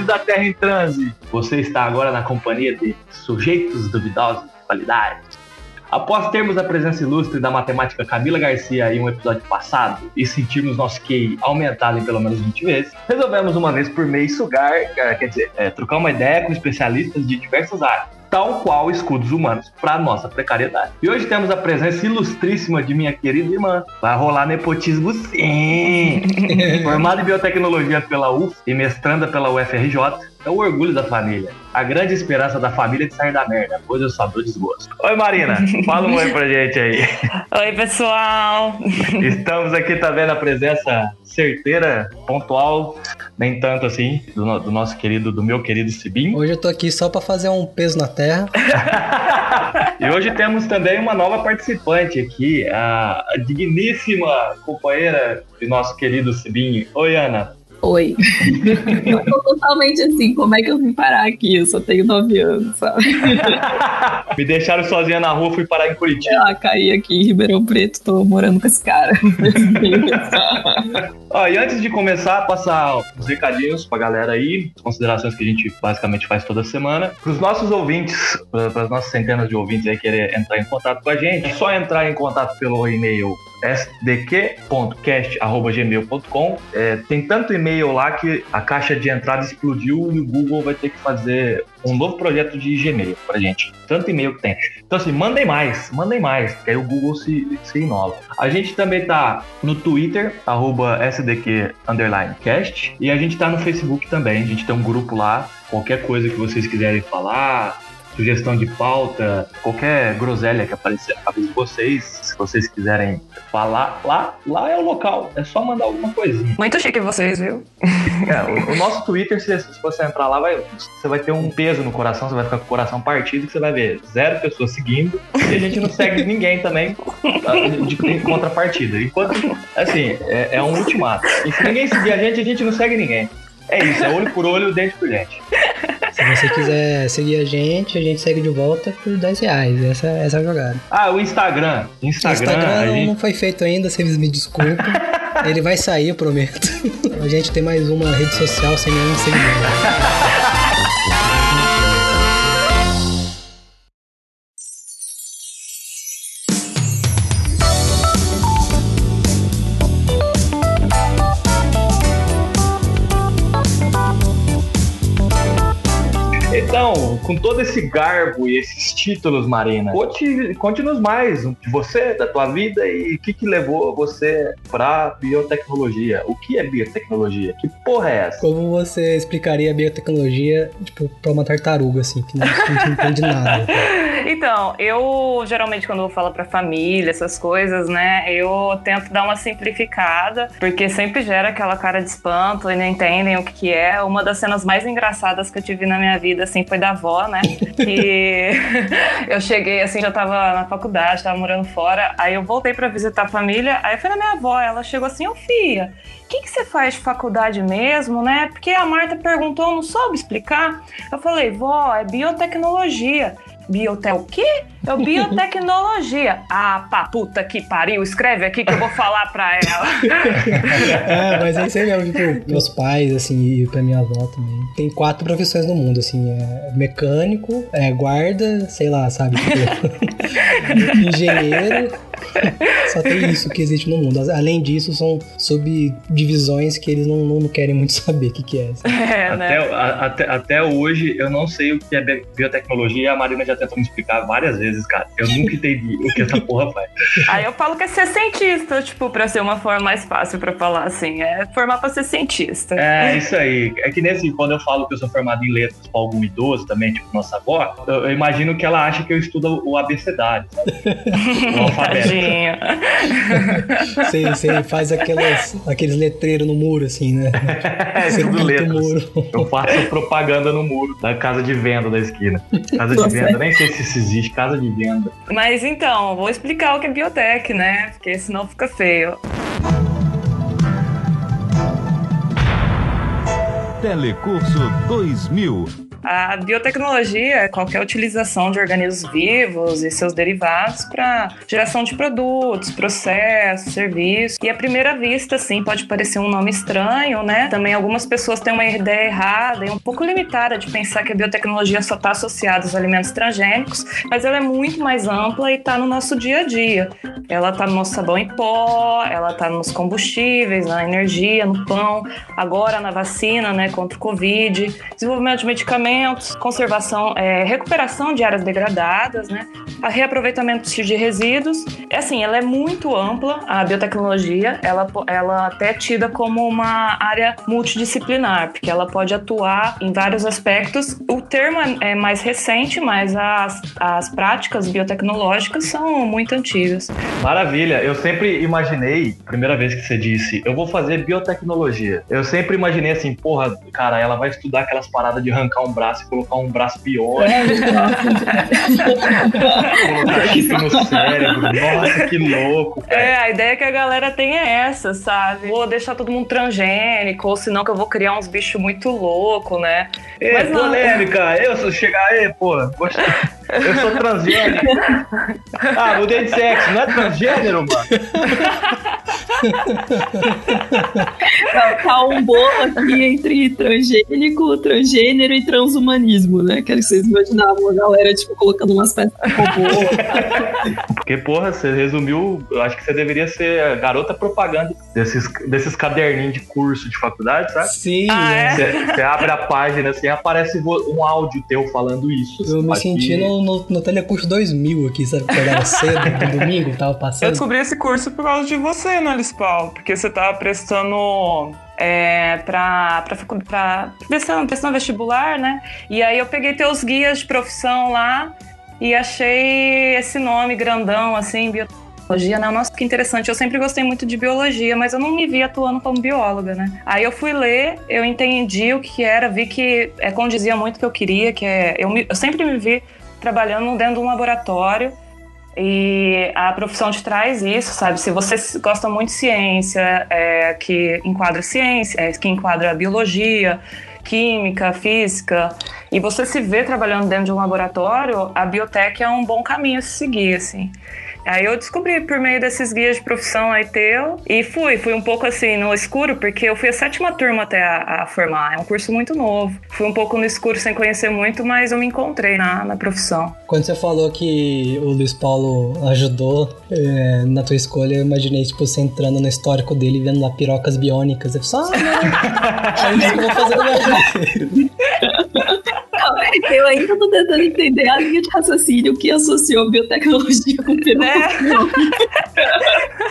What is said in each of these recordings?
Da Terra em Transe! Você está agora na companhia de sujeitos duvidosos de qualidade. Após termos a presença ilustre da matemática Camila Garcia em um episódio passado e sentirmos nosso QI aumentado em pelo menos 20 vezes, resolvemos uma vez por mês sugar, eh, quer dizer, é, trocar uma ideia com especialistas de diversas áreas tal qual escudos humanos para nossa precariedade. E hoje temos a presença ilustríssima de minha querida irmã. Vai rolar nepotismo sim! Formada em biotecnologia pela UF e mestranda pela UFRJ, é o orgulho da família. A grande esperança da família de sair da merda, pois eu só dou desgosto. Oi, Marina. Fala um oi pra gente aí. Oi, pessoal. Estamos aqui também na presença certeira, pontual, nem tanto assim, do, do nosso querido, do meu querido Sibim. Hoje eu tô aqui só para fazer um peso na terra. e hoje temos também uma nova participante aqui, a digníssima companheira de nosso querido Sibim. Oi, Ana. Oi. eu tô totalmente assim, como é que eu vim parar aqui? Eu só tenho nove anos, sabe? Me deixaram sozinha na rua, fui parar em Curitiba. Ah, caí aqui em Ribeirão Preto, tô morando com esse cara. Ó, e antes de começar, passar os recadinhos pra galera aí, as considerações que a gente basicamente faz toda semana. Pros nossos ouvintes, para as nossas centenas de ouvintes aí querer entrar em contato com a gente, é só entrar em contato pelo e-mail sdq.cast.gmail.com. É, tem tanto e-mail lá que a caixa de entrada explodiu e o Google vai ter que fazer um novo projeto de Gmail pra gente. Tanto e-mail que tem. Então, assim, mandem mais, mandem mais, que aí o Google se, se inova. A gente também tá no Twitter, SDQ_cast, e a gente tá no Facebook também. A gente tem um grupo lá. Qualquer coisa que vocês quiserem falar, sugestão de pauta, qualquer groselha que aparecer na cabeça de vocês, se vocês quiserem falar, lá, lá é o local. É só mandar alguma coisinha. Muito chique vocês, viu? É, o, o, nosso Twitter, se, se, você entrar lá, vai, você vai ter um peso no coração, você vai ficar com o coração partido, que você vai ver zero pessoas seguindo, e a gente não segue ninguém também de, de contrapartida. Enquanto, assim, é, é um ultimato. E se ninguém seguir a gente, a gente não segue ninguém. É isso, é olho por olho, dente por dente. Se você quiser seguir a gente, a gente segue de volta por 10 reais. Essa, essa é a jogada. Ah, o Instagram. Instagram, o Instagram gente... não foi feito ainda, vocês me desculpem. Ele vai sair, eu prometo. A gente tem mais uma rede social sem nenhum seguidor. Com todo esse garbo e esses títulos, Marina, conte-nos conte mais de você, da tua vida e o que, que levou você pra biotecnologia. O que é biotecnologia? Que porra é essa? Como você explicaria a biotecnologia, tipo, pra uma tartaruga, assim, que não, não entende nada? Então, eu geralmente quando eu falo pra família, essas coisas, né, eu tento dar uma simplificada, porque sempre gera aquela cara de espanto e não entendem o que, que é. Uma das cenas mais engraçadas que eu tive na minha vida, assim, foi da avó, né? E eu cheguei, assim, já tava na faculdade, tava morando fora, aí eu voltei para visitar a família, aí foi na minha avó, ela chegou assim, ô filha, o que, que você faz de faculdade mesmo, né? Porque a Marta perguntou, não soube explicar. Eu falei, vó, é biotecnologia. Biotel o quê? É o biotecnologia. ah, pá, puta que pariu, escreve aqui que eu vou falar pra ela. é, mas é isso aí mesmo, tipo, meus pais, assim, e pra minha avó também. Tem quatro profissões no mundo, assim, é mecânico, é guarda, sei lá, sabe? Tipo, engenheiro, só tem isso que existe no mundo. Além disso, são subdivisões que eles não, não querem muito saber o que, que é. é né? até, a, até, até, hoje, eu não sei o que é biotecnologia e a Marina já tentou me explicar várias vezes, cara. Eu nunca entendi o que essa porra faz. Aí eu falo que é ser cientista, tipo, pra ser uma forma mais fácil pra falar assim. É formar pra ser cientista. É, isso aí. É que nesse, quando eu falo que eu sou formado em letras pra algum idoso também, tipo nossa avó, eu, eu imagino que ela acha que eu estudo o abecedário, sabe? o alfabeto. Você, você faz aquelas, aqueles letreiros no muro, assim, né? É, você letras. Muro. Eu faço propaganda no muro da casa de venda da esquina. Casa de venda, nem sei se isso existe, casa de venda. Mas então, vou explicar o que é biotech, né? Porque senão fica feio. Telecurso 2000 A biotecnologia é qualquer utilização de organismos vivos e seus derivados para geração de produtos, processos, serviços. E à primeira vista, sim, pode parecer um nome estranho, né? Também algumas pessoas têm uma ideia errada e um pouco limitada de pensar que a biotecnologia só está associada aos alimentos transgênicos, mas ela é muito mais ampla e está no nosso dia a dia. Ela está no nosso sabão em pó, ela está nos combustíveis, na energia, no pão, agora na vacina, né, contra o Covid, desenvolvimento de medicamentos, conservação, é, recuperação de áreas degradadas, né, a reaproveitamento de resíduos. É assim, ela é muito ampla, a biotecnologia, ela, ela até é tida como uma área multidisciplinar, porque ela pode atuar em vários aspectos. O termo é, é mais recente, mas as, as práticas biotecnológicas são muito antigas. Maravilha, eu sempre imaginei, primeira vez que você disse, eu vou fazer biotecnologia. Eu sempre imaginei assim, porra, cara, ela vai estudar aquelas paradas de arrancar um braço e colocar um braço pior. É, colocar chip no cérebro. Nossa, que louco. Cara. É, a ideia que a galera tem é essa, sabe? Vou deixar todo mundo transgênico, ou senão que eu vou criar uns bichos muito loucos, né? É, Mas polêmica, eu se chegar aí, pô, gostei. Eu sou transgênero. Ah, mudei de sexo, não é transgênero, mano? Tá, tá um bolo aqui entre transgênico, transgênero e transhumanismo, né? Que vocês imaginavam a galera, tipo, colocando umas peças de robô. Porque, porra, você resumiu, eu acho que você deveria ser a garota propaganda desses, desses caderninhos de curso de faculdade, sabe? Sim. Ah, é? Você, você abre a página assim, aparece um áudio teu falando isso. Eu me senti no, no, no Telecurso 2000 aqui, sabe? Acordava cedo, no domingo, tava passando. Eu descobri esse curso por causa de você, né, Alice Paulo? Porque você tava prestando é, pra prestando, prestando vestibular, né? E aí eu peguei teus guias de profissão lá e achei esse nome grandão, assim, biotecnologia, né? Nossa, que interessante. Eu sempre gostei muito de biologia, mas eu não me vi atuando como bióloga, né? Aí eu fui ler, eu entendi o que era, vi que é, condizia muito o que eu queria, que é. Eu, me, eu sempre me vi trabalhando dentro de um laboratório e a profissão te traz isso, sabe? Se você gosta muito de ciência, é, que enquadra ciência, é, que enquadra biologia, química, física, e você se vê trabalhando dentro de um laboratório, a biotech é um bom caminho a se seguir, assim. Aí eu descobri por meio desses guias de profissão aí teu e fui, fui um pouco assim no escuro, porque eu fui a sétima turma até a, a, formar. É um curso muito novo. Fui um pouco no escuro sem conhecer muito, mas eu me encontrei na, na profissão. Quando você falou que o Luiz Paulo ajudou é, na tua escolha, eu imaginei, tipo, você entrando no histórico dele vendo lá pirocas biônicas. Eu falei, ah, não, é isso que eu vou fazer na minha vida. Eu ainda tô tentando entender a linha de raciocínio que associou biotecnologia com pirocas é.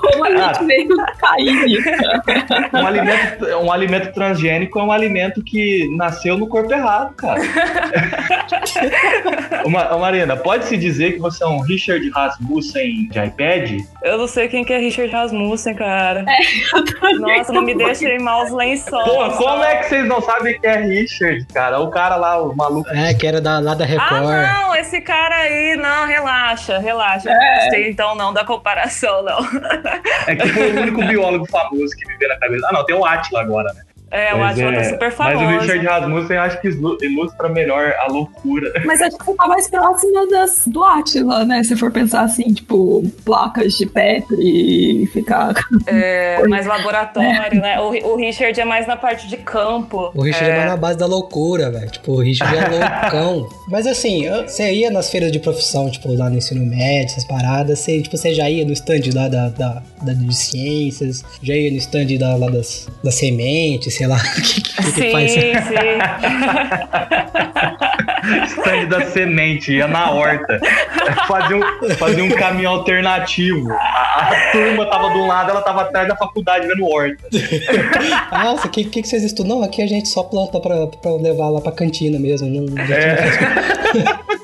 Como a gente veio cair nisso? Um alimento, um alimento transgênico é um alimento que nasceu no corpo errado, cara. Uma, Marina, pode-se dizer que você é um Richard Rasmussen de iPad? Eu não sei quem que é Richard Rasmussen, cara. É, Nossa, não me deixa em maus lençóis. Pô, como é que vocês não sabem quem é Richard, cara? O cara lá, o maluco. É, que era da, lá da Record. Ah, não, esse cara aí, não, relaxa, relaxa. É. Então não da comparação, não. É que foi o único biólogo famoso que viveu na cabeça. Ah, não, tem o Atila agora, né? É, o Atila tá é, tá super famoso. Mas o Richard Rasmussen acho que ilustra melhor a loucura. Mas acho que você tá mais próxima das, do Atila, né? Se for pensar assim, tipo, placas de Petri e ficar. É, mais laboratório, é. né? O, o, Richard é mais na parte de campo. O Richard é, é mais na base da loucura, velho. Tipo, o Richard é loucão. Mas assim, você ia nas feiras de profissão, tipo, lá no ensino médio, essas paradas, você, tipo, você já ia no stand lá da, da, da de ciências, já ia no stand da, lá das, das sementes, sei lá, o que, que, sim, que faz. Sim, Stand da semente, ia na horta. Fazia um, fazia um caminho alternativo. A, a, turma tava do lado, ela tava atrás da faculdade vendo horta. Nossa, o que, que, que vocês estudam? Não, aqui a gente só planta pra, pra levar lá pra cantina mesmo. Não, é.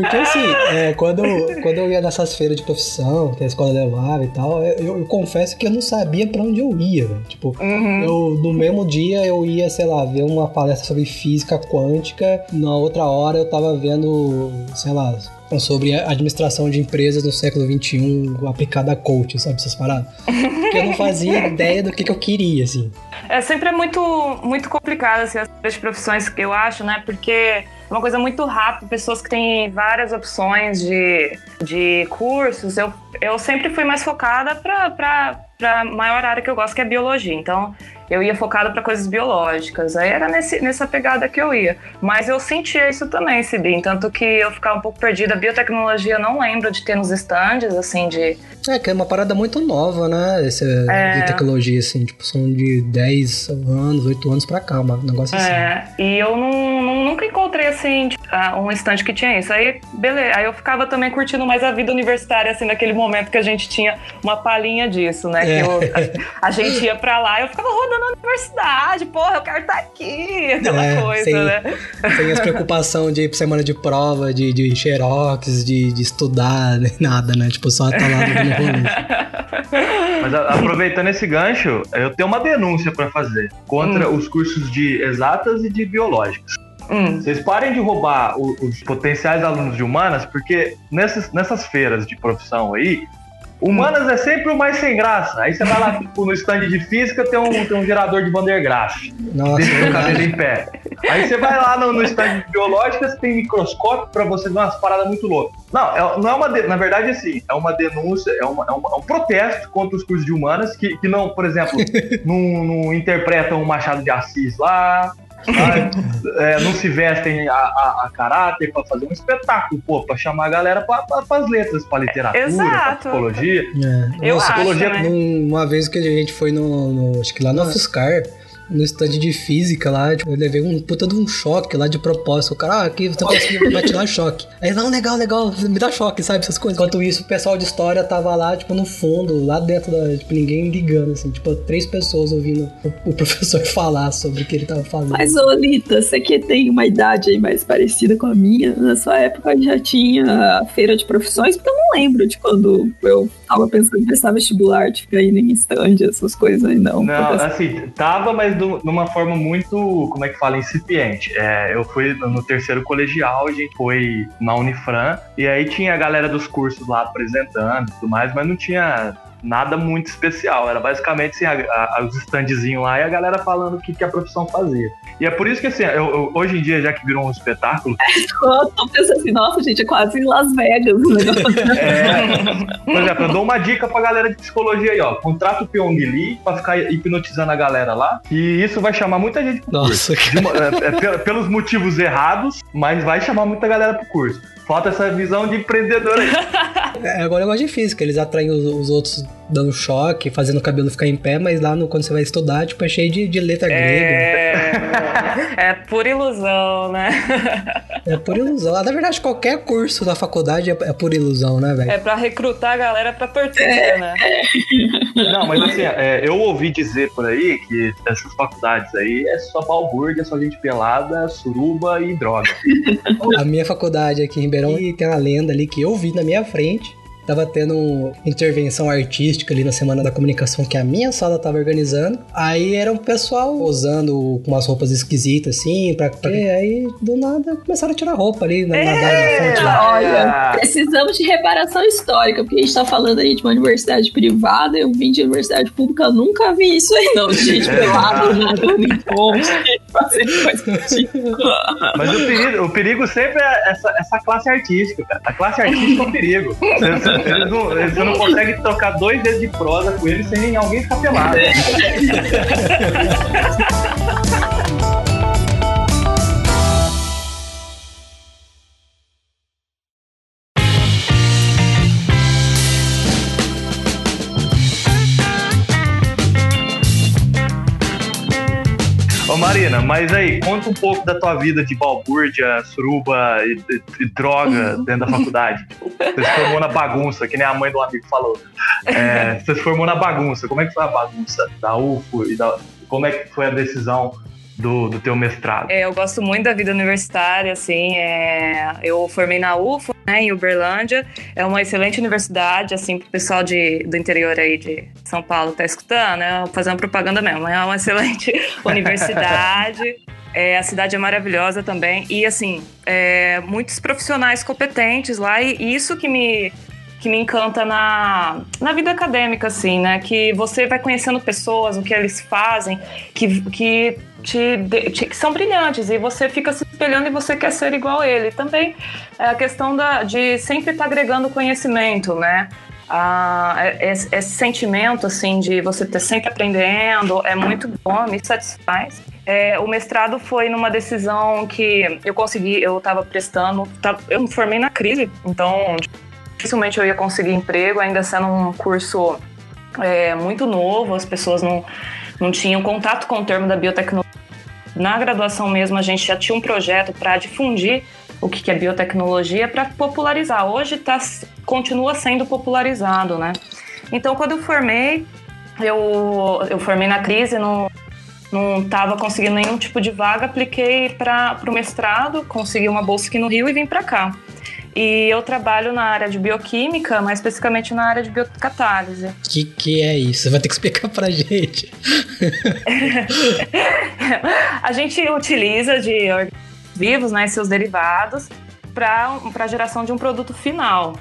Porque assim, é, quando, quando eu ia nessas feiras de profissão, que a escola levava e tal, eu, eu confesso que eu não sabia pra onde eu ia. Né? Tipo, Uhum. eu no mesmo dia eu ia, sei lá, ver uma palestra sobre física quântica, na outra hora eu tava vendo, sei lá, sobre a administração de empresas no século XXI aplicada a coach, sabe, essas paradas. Porque eu não fazia ideia do que, que eu queria, assim. É sempre muito, muito complicado assim, as profissões que eu acho, né? Porque é uma coisa muito rápida, pessoas que têm várias opções de, de cursos. Eu, eu sempre fui mais focada para a maior área que eu gosto, que é biologia. Então, eu ia focada para coisas biológicas. Aí era nesse, nessa pegada que eu ia. Mas eu sentia isso também, Sibim. Tanto que eu ficava um pouco perdida. Biotecnologia eu não lembro de ter nos estandes, assim, de. É, que é uma parada muito nova, né? Esse, É. De tecnologia, assim, tipo, são de 10 anos, 8 anos pra cá, um negócio assim. É, e eu não, não- nunca encontrei assim ah, um estande que tinha isso. Aí, beleza. Aí eu ficava também curtindo mais a vida universitária, assim, naquele momento que a gente tinha uma palhinha disso, né? É. Que eu- a, a gente ia pra lá e eu ficava rodando a universidade, porra, eu quero estar aqui, aquela É, coisa, sem- né? Sem as preocupações de ir pra semana de prova, de, de xerox, de, de estudar, nem nada, né? Tipo, só tá lá no rolê. Mas a- aproveitando esse gancho, eu tenho uma denúncia pra fazer contra os cursos de exatas e de biológicas. Hum, Vocês parem de roubar o- os potenciais alunos de humanas, porque nessas, nessas feiras de profissão aí, humanas é sempre o mais sem graça. Aí você vai lá tipo, no stand de física, tem um, tem um gerador de Van der Graaf, deixa o cabelo em pé. Aí você vai lá no, no stand de biológicas, tem microscópio pra você ver umas paradas muito loucas. Não, é- não é uma. de- na verdade, assim, é uma denúncia, é, uma- é uma- é um protesto contra os cursos de humanas que, que não, por exemplo, não, não interpretam o Machado de Assis lá. É, não se vestem a, a, a caráter pra fazer um espetáculo, pô, pra chamar a galera pra, pra, pras letras, pra literatura, pra Exato. psicologia. É. Eu Nossa, acho, psicologia né? Num- Uma vez que a gente foi no, no- acho que lá no UFSCar, no stand de física lá, tipo, eu levei um puta de um choque lá de propósito. O cara, ah, aqui você conseguiu vai te dar choque. Aí, não, legal, legal, me dá choque, sabe, essas coisas. Enquanto isso, o pessoal de história tava lá, tipo, no fundo, lá dentro da, tipo, ninguém ligando, assim, tipo, três pessoas ouvindo o, o professor falar sobre o que ele tava falando. Mas, ô Lita, você que tem uma idade aí mais parecida com a minha, na sua época já tinha a feira de profissões, porque eu não lembro de quando eu tava pensando em prestar vestibular, de ficar indo em stand, essas coisas aí, não. Não, assim, tava, mas de uma forma muito, como é que fala, incipiente. É, eu fui no no terceiro colegial, a gente foi na Unifran, e aí tinha a galera dos cursos lá apresentando e tudo mais, mas não tinha nada muito especial. Era basicamente assim, a- a- os standzinhos lá e a galera falando o que, que a profissão fazia. E é por isso que, assim, eu- eu- hoje em dia, já que virou um espetáculo, Eu tô pensando assim, nossa, gente, é quase em Las Vegas o negócio. é, por exemplo, eu dou uma dica pra galera de psicologia aí, ó. Contrata o Pyong Lee pra ficar hipnotizando a galera lá, que isso vai chamar muita gente pro curso. Nossa, De uma- é, é pel- pelos motivos errados, mas vai chamar muita galera pro curso. Falta essa visão de empreendedor aí. É igual negócio de física, eles atraem os, os outros dando choque, fazendo o cabelo ficar em pé, mas lá no, quando você vai estudar, tipo, é cheio de, de letra grega. é, é pura ilusão, né? É por ilusão. Na verdade, qualquer curso da faculdade é, é por ilusão, né, velho? É pra recrutar a galera pra torcer, né? Não, mas assim, é, eu ouvi dizer por aí que essas faculdades aí é só balbúrdia, só gente pelada, suruba e droga. A minha faculdade aqui em Ribeirão e tem uma lenda ali que eu vi na minha frente. Tava tendo intervenção artística ali na Semana da Comunicação que a minha sala tava organizando. Aí era um pessoal usando com umas roupas esquisitas, assim, pra, pra... E aí, do nada, começaram a tirar roupa ali na, na, na fonte lá. Olha, precisamos de reparação histórica, porque a gente tá falando aí de uma universidade privada, eu vim de universidade pública, eu nunca vi isso aí, não. Gente É. pelada, nadando em ponte, fazendo coisa do tipo. Mas o perigo, o perigo sempre é essa, essa classe artística, cara. A classe artística é um perigo. Você, não, você não consegue trocar dois dedos de prosa com eles sem alguém ficar pelado. Ô Mas aí, conta um pouco da tua vida de balbúrdia, suruba e, e- e droga dentro da faculdade. Você se formou na bagunça, que nem a mãe do amigo falou. É, você se formou na bagunça. Como é que foi a bagunça da UFO e da, como é que foi a decisão do, do teu mestrado? É, eu gosto muito da vida universitária, assim, é, eu formei na UFO, né, em Uberlândia, é uma excelente universidade, assim, pro pessoal de, do interior aí de São Paulo tá escutando, né, fazendo propaganda mesmo, é uma excelente universidade, é, a cidade é maravilhosa também, e assim, é, muitos profissionais competentes lá, e isso que me que me encanta na, na vida acadêmica, assim, né? Que você vai conhecendo pessoas, o que eles fazem, que, que te, te, que são brilhantes e você fica se espelhando e você quer ser igual a ele. Também é a questão da, de sempre estar tá agregando conhecimento, né? Ah, esse, esse, sentimento assim de você estar sempre aprendendo é muito bom, me satisfaz. É, o mestrado foi numa decisão que eu consegui, eu estava prestando, eu me formei na crise, então dificilmente eu ia conseguir emprego, ainda sendo um curso é, muito novo, as pessoas não, não tinham contato com o termo da biotecnologia. Na graduação mesmo, a gente já tinha um projeto para difundir o que é biotecnologia para popularizar. Hoje tá, continua sendo popularizado, né? Então, quando eu formei, eu, eu formei na crise, não não estava conseguindo nenhum tipo de vaga, apliquei para o mestrado, consegui uma bolsa aqui no Rio e vim para cá. E eu trabalho na área de bioquímica, mais especificamente na área de biocatálise. O que, que é isso? Você vai ter que explicar pra gente. a gente utiliza de vivos, né, seus derivados, para a geração de um produto final.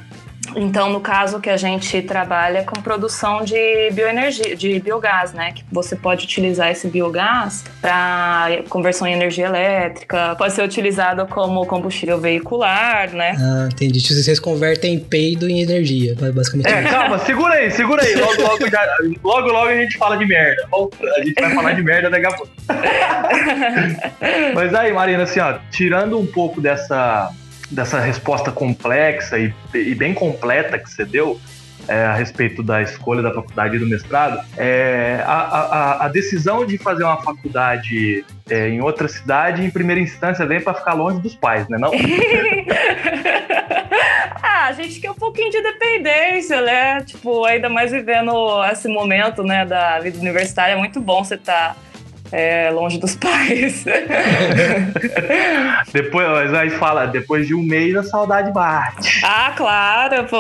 Então, no caso que a gente trabalha com produção de bioenergia, de biogás, né? Que você pode utilizar esse biogás para conversão em energia elétrica, pode ser utilizado como combustível veicular, né? Ah, entendi. Tipo, vocês convertem peido em energia, basicamente. É, calma, segura aí, segura aí. Logo, logo, já, logo, logo a gente fala de merda. A gente vai falar de merda daqui a pouco. Mas aí, Marina, assim, ó, tirando um pouco dessa dessa resposta complexa e, e bem completa que você deu, é, a respeito da escolha da faculdade e do mestrado, é, a, a, a, decisão de fazer uma faculdade é, em outra cidade, em primeira instância, vem para ficar longe dos pais, né? Não? ah, a gente quer um pouquinho de dependência, né? Tipo, ainda mais vivendo esse momento, né, da vida universitária, é muito bom você estar. Tá é, longe dos pais. depois, aí fala, depois de um mês a saudade bate. Ah, claro, pô.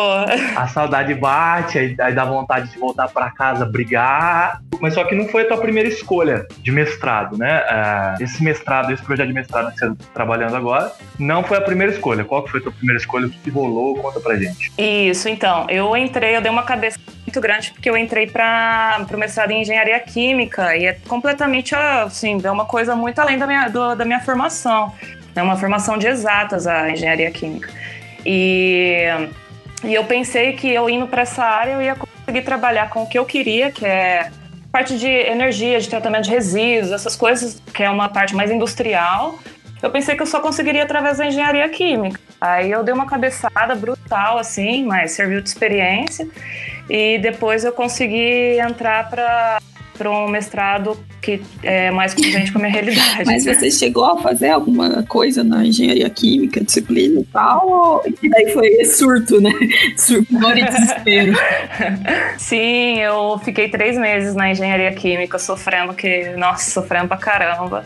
A saudade bate, aí, aí dá vontade de voltar para casa brigar. Mas só que não foi a tua primeira escolha de mestrado, né? É, esse mestrado, esse projeto de mestrado que você está trabalhando agora, não foi a primeira escolha. Qual que foi a tua primeira escolha? O que rolou? Conta pra gente. Isso, então. Eu entrei, eu dei uma cabeça muito grande porque eu entrei para o mestrado em engenharia química e é completamente assim, é uma coisa muito além da minha, do, da minha formação. É uma formação de exatas a engenharia química. E, e eu pensei que eu indo para essa área eu ia conseguir trabalhar com o que eu queria, que é parte de energia, de tratamento de resíduos, essas coisas, que é uma parte mais industrial. Eu pensei que eu só conseguiria através da engenharia química. Aí eu dei uma cabeçada brutal, assim, mas serviu de experiência. E depois eu consegui entrar para para um mestrado que é mais condizente com a minha realidade. Mas você chegou a fazer alguma coisa na engenharia química, disciplina e tal? E daí foi surto, né? Surto e desespero. Sim, eu fiquei três meses na engenharia química sofrendo que, nossa, sofrendo pra caramba.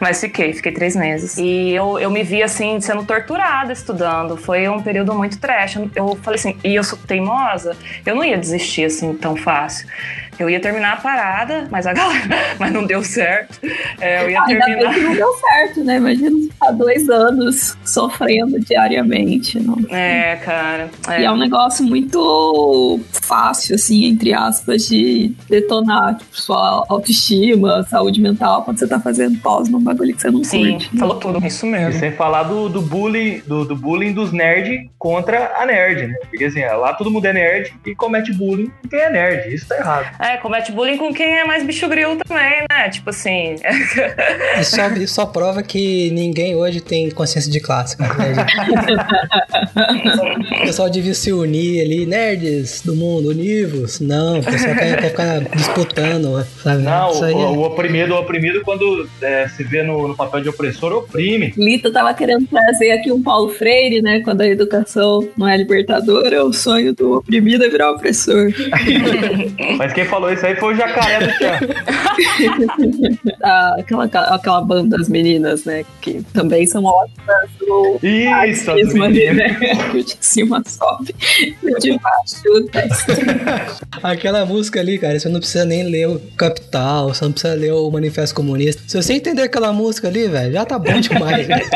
Mas fiquei, fiquei três meses. E eu, eu me vi assim, sendo torturada estudando. Foi um período muito trash. Eu falei assim, e eu sou teimosa, eu não ia desistir assim tão fácil. Eu ia terminar a parada, mas a galera, mas não deu certo. É, eu ia Ainda terminar. Bem que não deu certo, né? Imagina ficar dois anos sofrendo diariamente. Não? É, cara. É. E é um negócio muito fácil, assim, entre aspas, de detonar tipo, sua autoestima, saúde mental, quando você tá fazendo pós num bagulho que você não Sim, curte. Sim, falou tudo. Isso mesmo. E sem falar do, do bullying, do, do bullying dos nerds contra a nerd, né? Porque assim, lá todo mundo é nerd e comete bullying com quem é nerd. Isso tá errado. É, comete bullying com quem é mais bicho grilo também, né? Tipo assim. isso, só, isso só prova que ninguém hoje tem consciência de classe, cara. Né? o pessoal devia se unir ali, nerds do mundo, univos. Não, o pessoal quer, quer ficar disputando, sabe? Não, o, é... o, oprimido, o oprimido, quando é, se vê no, no, papel de opressor, oprime. Lito tava querendo trazer aqui um Paulo Freire, né? Quando a educação não é libertadora, o sonho do oprimido é virar opressor. Mas quem falou isso aí foi o jacaré do Tchan. Ah, aquela, aquela banda das meninas, né? Que também são ótimas no Isso, as meninas. né? De cima sobe, de baixo desce. Aquela música ali, cara, você não precisa nem ler o Capital, você não precisa ler o Manifesto Comunista. Se você entender aquela música ali, velho, já tá bom demais, velho.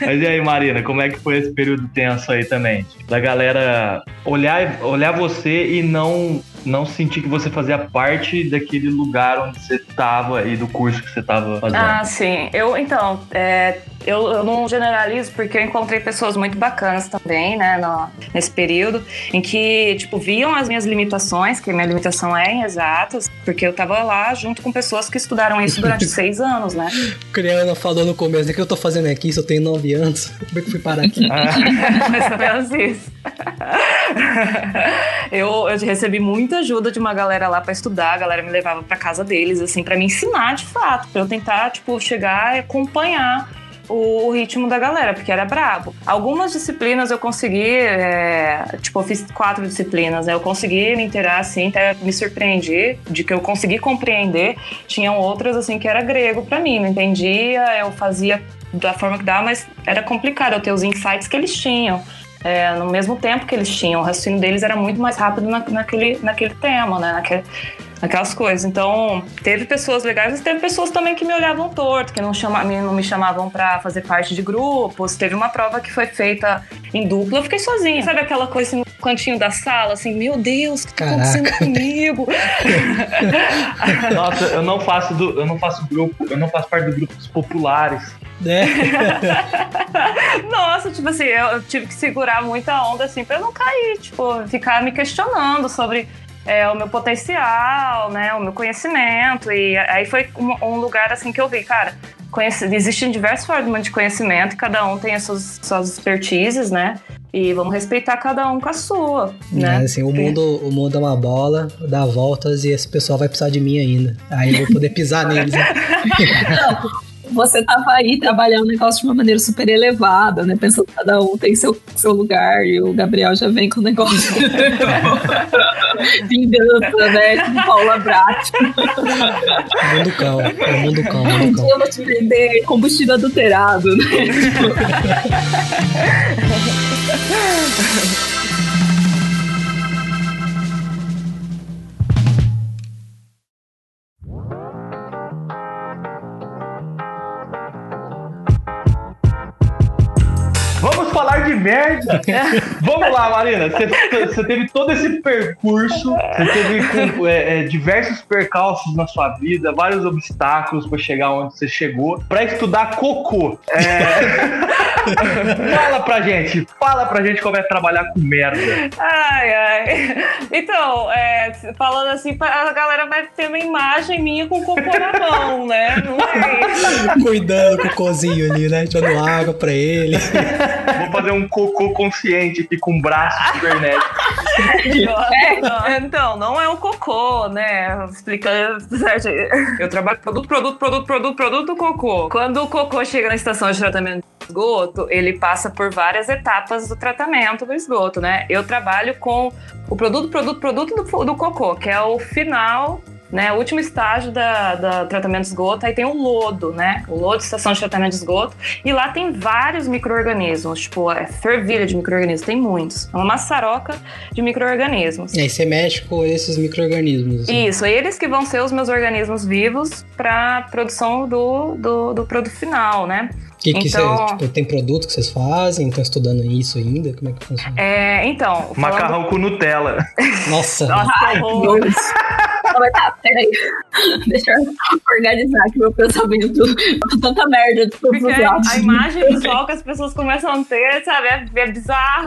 Mas e aí, Marina, como é que foi esse período tenso aí também? Da galera olhar, olhar você e não, não sentir que você fazia parte daquele lugar onde você tava e do curso que você tava fazendo. Ah, sim. Eu, então, é, eu, eu não generalizo porque eu encontrei pessoas muito bacanas também, né, no- nesse período, em que, tipo, viam as minhas limitações, que minha limitação é em exatas, porque eu tava lá junto com pessoas que estudaram isso durante seis anos, né? A Criana falou no começo, o que eu tô fazendo aqui se eu tenho 9 anos? Como é que eu fui parar aqui? Mais ou menos isso. eu, eu recebi muita ajuda de uma galera lá pra estudar, a galera me levava pra casa deles, assim, pra me ensinar de fato, pra eu tentar, tipo, chegar e acompanhar o, o ritmo da galera, porque era brabo. Algumas disciplinas eu consegui, é, tipo, eu fiz quatro disciplinas, né? Eu consegui me inteirar, assim, até me surpreendi de que eu consegui compreender. Tinham outras, assim, que era grego pra mim, não entendia, eu fazia da forma que dava, mas era complicado eu ter os insights que eles tinham. é, no mesmo tempo que eles tinham, o raciocínio deles era muito mais rápido na- naquele, naquele tema, né? Naquele, aquelas coisas. Então, teve pessoas legais, mas teve pessoas também que me olhavam torto, que não, chama, me- não me chamavam pra fazer parte de grupos. Teve uma prova que foi feita em dupla, eu fiquei sozinha. Sabe aquela coisa assim, no cantinho da sala, assim, meu Deus, o que tá Caraca. acontecendo comigo? Nossa, eu não faço do, eu não faço grupo, eu não faço parte do grupo dos populares. né? Nossa, tipo assim, eu, eu tive que segurar muita onda, assim, pra eu não cair, tipo, ficar me questionando sobre é, o meu potencial, né, o meu conhecimento. E aí foi um, um lugar, assim, que eu vi, cara, conhece, existem diversas formas de conhecimento e cada um tem as suas, suas expertises, né? E vamos respeitar cada um com a sua, né? É, assim, o mundo, o mundo é uma bola, dá voltas e esse pessoal vai precisar de mim ainda. Aí eu vou poder pisar neles. né? Você tava aí trabalhando o negócio de uma maneira super elevada, né? Pensando que cada um tem seu, seu lugar e o Gabriel já vem com o negócio. Vingança, né? Tipo Paula Brat. Mundo cão, é o mundo cão, Um mundo dia eu vou te vender combustível adulterado, né? falar de merda. Vamos lá, Marina. Você, você teve todo esse percurso, você teve com, é, é, diversos percalços na sua vida, vários obstáculos para chegar onde você chegou, para estudar cocô. É... fala pra gente, fala pra gente como é trabalhar com merda. Ai, ai. Então, é, falando assim, a galera vai ter uma imagem minha com cocô na mão, né? Não sei. Cuidando com o cozinho ali, né? Tirando água pra ele. Fazer um cocô consciente aqui com braço cibernético. Não, Então, não é um cocô, né? Explicando certo. Eu trabalho com produto, produto, produto, produto, produto, cocô. Quando o cocô chega na estação de tratamento de esgoto, ele passa por várias etapas do tratamento do esgoto, né? Eu trabalho com o produto, produto, produto do, do cocô, que é o final. Né, o último estágio da, da tratamento de esgoto, aí tem o lodo, né? O lodo, estação de tratamento de esgoto. E lá tem vários micro-organismos, tipo, é fervilha de micro-organismos, tem muitos. É uma maçaroca de micro-organismos. E aí você mexe com esses micro-organismos. assim. Isso, eles que vão ser os meus organismos vivos para produção do, do, do produto final, né? Que, que Então- cê, tipo, tem produto que vocês fazem? Estão estudando isso ainda? Como é que funciona? É, então. falando- Macarrão com Nutella. Nossa, Nossa, que mas tá, peraí. Deixa eu organizar aqui meu pensamento. Com tanta merda de todos Porque os lados. a imagem visual que as pessoas começam a ter, sabe, é, é bizarro.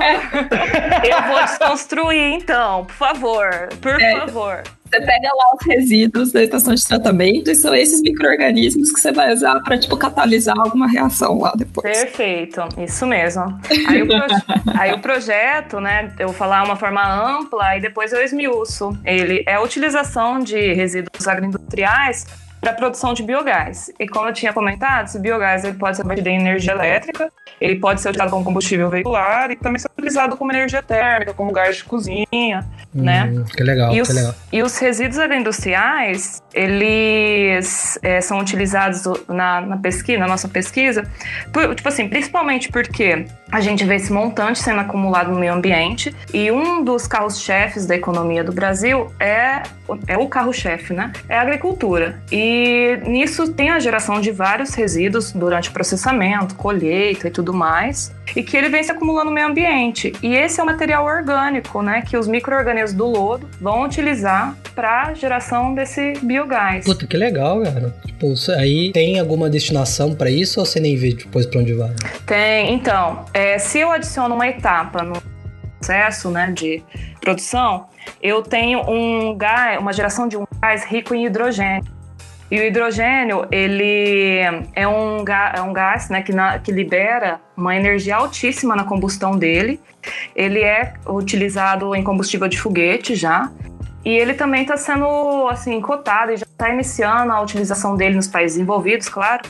Eu vou desconstruir, então, por favor. Por É. favor. Você pega lá os resíduos da estação de tratamento e são esses micro-organismos que você vai usar pra, tipo, catalisar alguma reação lá depois. Perfeito, isso mesmo. Aí o, aí o projeto, né, eu vou falar uma forma ampla e depois eu esmiuço. Ele é a utilização de resíduos agroindustriais para a produção de biogás. E como eu tinha comentado, esse biogás ele pode ser convertido em energia elétrica, ele pode ser utilizado como combustível veicular e também ser utilizado como energia térmica, como gás de cozinha, Hum, né? Que legal, E que os, legal. e os resíduos agroindustriais, eles é, são utilizados na, na pesquisa, na nossa pesquisa, por- tipo assim, principalmente porque a gente vê esse montante sendo acumulado no meio ambiente e um dos carros-chefes da economia do Brasil é, é o carro-chefe, né? É a agricultura. E nisso tem a geração de vários resíduos durante o processamento, colheita e tudo mais, e que ele vem se acumulando no meio ambiente. E esse é o material orgânico, né, que os micro-organismos do lodo vão utilizar para geração desse biogás. Puta, que legal, cara. Tipo, aí tem alguma destinação pra isso ou você nem vê depois pra onde vai? Tem, então, é, se eu adiciono uma etapa no processo né, de produção, eu tenho um gás, uma geração de um gás rico em hidrogênio. E o hidrogênio, ele é um, ga- é um gás né, que, na- que libera uma energia altíssima na combustão dele. Ele é utilizado em combustível de foguete já. E ele também está sendo assim cotado e já está iniciando a utilização dele nos países envolvidos, claro,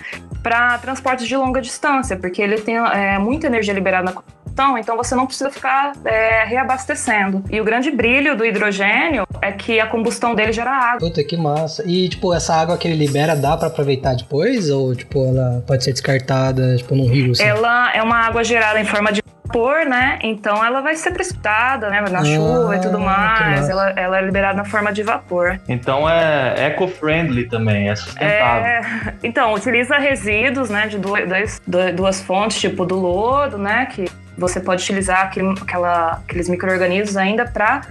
para transportes de longa distância, porque ele tem é, muita energia liberada na combustão, então você não precisa ficar é, reabastecendo. E o grande brilho do hidrogênio é que a combustão dele gera água. Puta, que massa. E, tipo, essa água que ele libera dá pra aproveitar depois? Ou, tipo, ela pode ser descartada, tipo, num rio, assim? Ela é uma água gerada em forma de vapor, né? Então ela vai ser precipitada, né? Na Ah, chuva e tudo mais. Ela, ela é liberada na forma de vapor. Então é eco-friendly também, é sustentável. É, então, utiliza resíduos, né, de duas, duas fontes, tipo do lodo, né, que você pode utilizar aquele, aquela- aqueles micro-organismos ainda para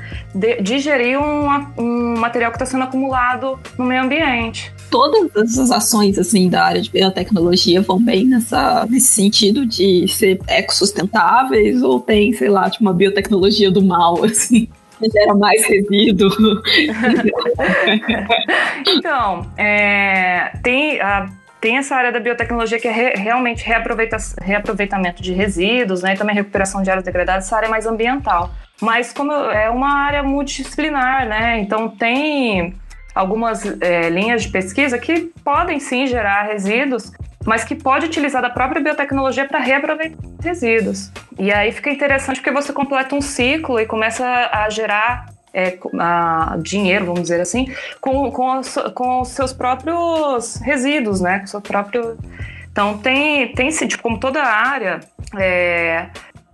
digerir um, um material que está sendo acumulado no meio ambiente. Todas essas ações assim da área de biotecnologia vão bem nessa, nesse sentido de ser ecossustentáveis ou tem, sei lá, tipo uma biotecnologia do mal, assim, que gera mais resíduo. Então, é, tem, a- tem essa área da biotecnologia que é re- realmente reaproveita, reaproveitamento de resíduos, né, e também recuperação de áreas degradadas, essa área é mais ambiental. Mas como é uma área multidisciplinar, né, então tem algumas é, linhas de pesquisa que podem sim gerar resíduos, mas que pode utilizar da própria biotecnologia para reaproveitar resíduos. E aí fica interessante porque você completa um ciclo e começa a gerar é, a- dinheiro, vamos dizer assim, com, com, com os seus próprios resíduos, né? Com o seu próprio. Então tem, tem tipo, como toda área, é,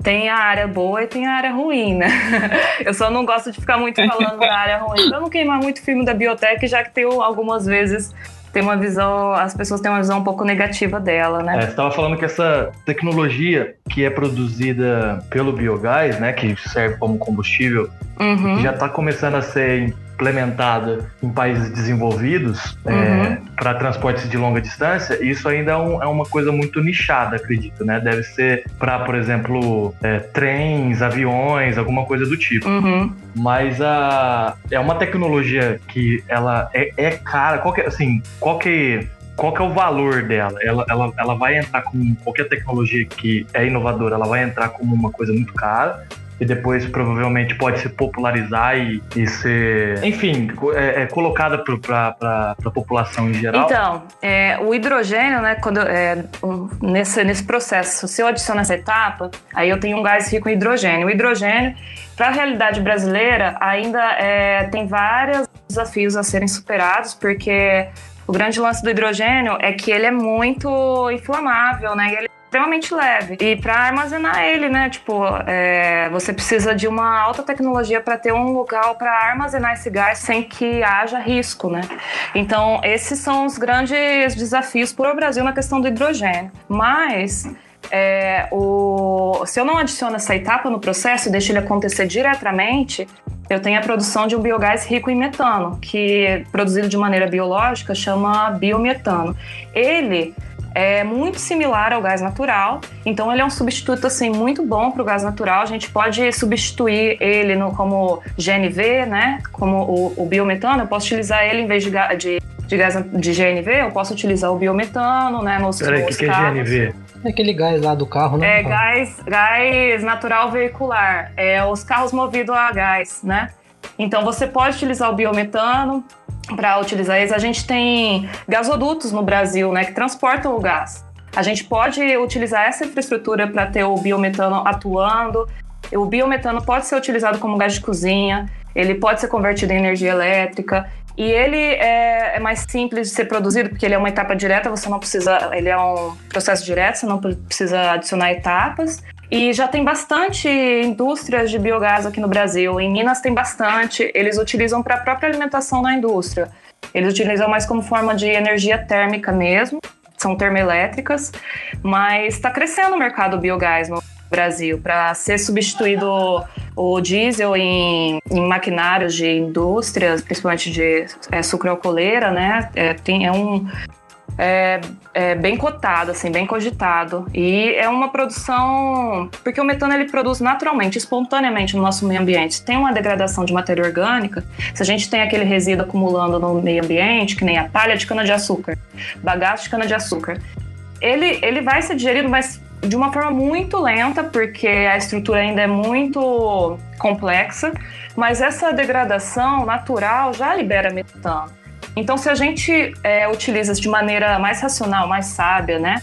tem a área boa e tem a área ruim, né? Eu só não gosto de ficar muito falando da área ruim pra não queimar muito filme da biotech, já que tem algumas vezes tem uma visão, as pessoas têm uma visão um pouco negativa dela, né? É, você estava falando que essa tecnologia que é produzida pelo biogás, né, que serve como combustível, Uhum. já está começando a ser implementada em países desenvolvidos Uhum. para transportes de longa distância. Isso ainda é, um- é uma coisa muito nichada, acredito, né? Deve ser para, por exemplo, é, trens, aviões, alguma coisa do tipo. Uhum. Mas a, é uma tecnologia que ela é, é cara. Qual que, é- assim, qual que, qual que é o valor dela? Ela, ela, ela vai entrar como qualquer tecnologia que é inovadora, ela vai entrar como uma coisa muito cara. E depois provavelmente pode se popularizar e, e ser, enfim, é, é colocada para a população em geral. Então, é, o hidrogênio, né, quando, é, nesse, nesse processo, se eu adiciono essa etapa, aí eu tenho um gás rico em hidrogênio. O hidrogênio, para a realidade brasileira, ainda é, tem vários desafios a serem superados, porque o grande lance do hidrogênio é que ele é muito inflamável, né? Extremamente leve. E para armazenar ele, né? Tipo, é, você precisa de uma alta tecnologia para ter um lugar para armazenar esse gás sem que haja risco, né? Então, esses são os grandes desafios para o Brasil na questão do hidrogênio. Mas é, o, se eu não adiciono essa etapa no processo e deixo ele acontecer diretamente, eu tenho a produção de um biogás rico em metano, que produzido de maneira biológica chama biometano. Ele é muito similar ao gás natural, então ele é um substituto assim muito bom para o gás natural. A gente pode substituir ele no, como GNV, né? Como o, o biometano, eu posso utilizar ele em vez de, de, de gás de GNV, eu posso utilizar o biometano, né? Nos, Peraí, o que, que é. GNV? É aquele gás lá do carro, né? É gás, gás natural veicular. É os carros movidos a gás, né? Então você pode utilizar o biometano para utilizar eles. A gente tem gasodutos no Brasil, né, que transportam o gás. A gente pode utilizar essa infraestrutura para ter o biometano atuando. O biometano pode ser utilizado como gás de cozinha, ele pode ser convertido em energia elétrica. E ele é, é, mais simples de ser produzido, porque ele é uma etapa direta, você não precisa. Ele é um processo direto, você não precisa adicionar etapas. E já tem bastante indústrias de biogás aqui no Brasil. Em Minas tem bastante. Eles utilizam para a própria alimentação da indústria. Eles utilizam mais como forma de energia térmica mesmo, são termoelétricas, mas está crescendo o mercado biogás no Brasil para ser substituído o diesel em, em, maquinários de indústrias, principalmente de é, sucroalcooleira, né? É, tem, é um é, é, bem cotado, assim, bem cogitado. E é uma produção. Porque o metano ele produz naturalmente, espontaneamente no nosso meio ambiente. Tem uma degradação de matéria orgânica. Se a gente tem aquele resíduo acumulando no meio ambiente, que nem a palha de cana-de-açúcar, bagaço de cana-de-açúcar, ele, ele vai ser digerido, mas de uma forma muito lenta, porque a estrutura ainda é muito complexa, mas essa degradação natural já libera metano. Então, se a gente é, utiliza de maneira mais racional, mais sábia, né?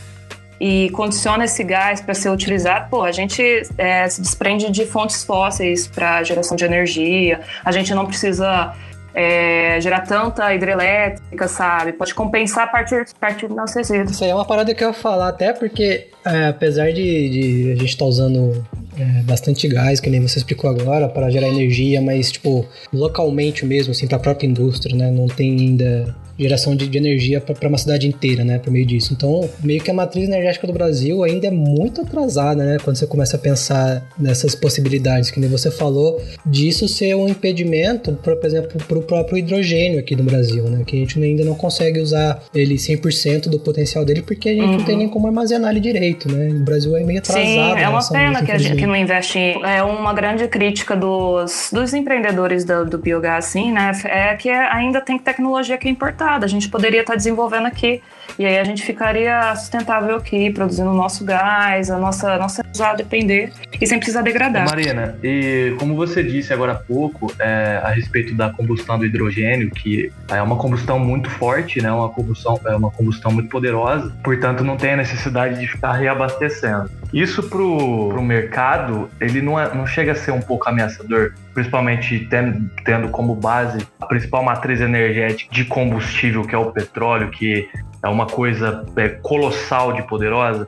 E condiciona esse gás para ser utilizado, pô, a gente é, se desprende de fontes fósseis para geração de energia, a gente não precisa é, gerar tanta hidrelétrica, sabe? Pode compensar a partir, a partir do nosso resíduo. Isso aí é uma parada que eu ia falar até porque, é, apesar de, de, a gente estar tá usando é, bastante gás, que nem você explicou agora, para gerar energia, mas, tipo, localmente mesmo, assim, para a própria indústria, né? Não tem ainda geração de, de energia para uma cidade inteira, né, por meio disso. Então, meio que a matriz energética do Brasil ainda é muito atrasada, né, quando você começa a pensar nessas possibilidades, que nem você falou, disso ser um impedimento, por, exemplo, para o próprio hidrogênio aqui no Brasil, né, que a gente ainda não consegue usar ele 100% do potencial dele, porque a gente uhum. não tem uhum. nem como armazenar ele direito, né, o Brasil é meio atrasado. Sim, é uma pena que a gente que não investe em... É uma grande crítica dos, dos empreendedores do, do biogás, assim, né, é que ainda tem tecnologia que é a gente poderia estar desenvolvendo aqui. E aí a gente ficaria sustentável aqui, produzindo o nosso gás, a nossa, nossa a depender e sem precisar degradar. Marina, e como você disse agora há pouco, é, a respeito da combustão do hidrogênio, que é uma combustão muito forte, né? Uma combustão, é uma combustão muito poderosa, portanto não tem a necessidade de ficar reabastecendo. Isso pro, pro mercado, ele não, é, não chega a ser um pouco ameaçador, principalmente tendo, tendo como base a principal matriz energética de combustível, que é o petróleo, que é uma coisa é, colossal de poderosa.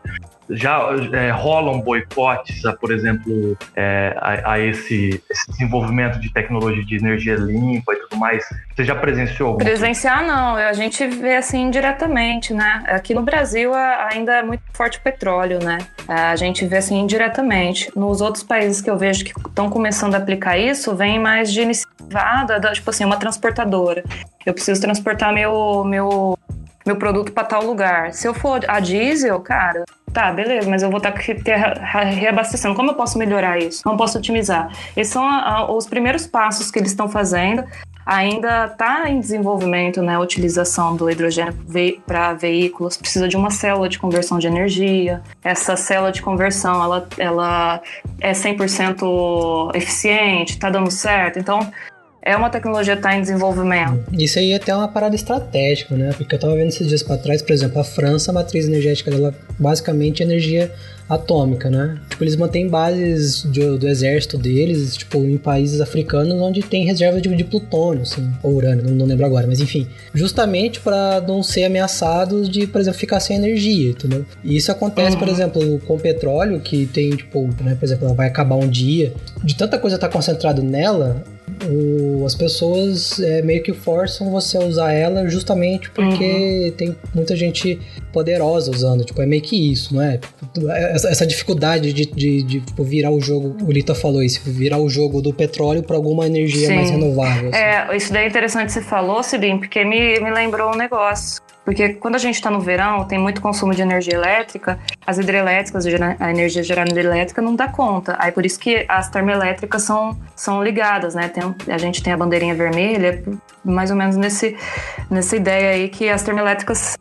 Já é, rolam boicotes, a, por exemplo, é, a, a esse, esse, desenvolvimento de tecnologia de energia limpa e tudo mais. Você já presenciou algum? Presenciar não, a gente vê assim indiretamente, né? Aqui no Brasil ainda é muito forte o petróleo, né? A gente vê assim indiretamente. Nos outros países que eu vejo que estão começando a aplicar isso, vem mais de iniciativa, tipo assim, uma transportadora. Eu preciso transportar meu, meu meu produto para tal lugar. Se eu for a diesel, cara, tá, beleza, mas eu vou estar tá reabastecendo. Como eu posso melhorar isso? Como posso otimizar? Esses são a, a, os primeiros passos que eles estão fazendo. Ainda está em desenvolvimento né, a utilização do hidrogênio para veículos. Precisa de uma célula de conversão de energia. Essa célula de conversão ela, ela é 100% eficiente, está dando certo. Então, é uma tecnologia que está em desenvolvimento. Isso aí é até uma parada estratégica, né? Porque eu estava vendo esses dias para trás, por exemplo, a França, a matriz energética dela basicamente é energia atômica, né? Tipo, eles mantêm bases de, do exército deles, tipo, em países africanos onde tem reserva de, de plutônio, assim, ou urânio, não, não, lembro agora, mas enfim, justamente para não ser ameaçados de, por exemplo, ficar sem energia, entendeu? E isso acontece, uhum. por exemplo, com petróleo, que tem, tipo, né, por exemplo, ela vai acabar um dia, de tanta coisa estar tá concentrado nela, o, as pessoas é, meio que forçam você a usar ela justamente porque uhum. tem muita gente poderosa usando. Tipo, é meio que isso, não é? Essa, essa dificuldade de, de, de tipo, virar o jogo, o Lita falou isso, virar o jogo do petróleo para alguma energia Sim. mais renovável. Assim. É, isso daí é interessante que você falou, Sibim, porque me, me lembrou um negócio. Porque quando a gente está no verão, tem muito consumo de energia elétrica, as hidrelétricas, a energia gerada hidrelétrica não dá conta. Aí por isso que as termoelétricas são, são ligadas, né? Tem, a gente tem a bandeirinha vermelha, mais ou menos nesse, nessa ideia aí que as termoelétricas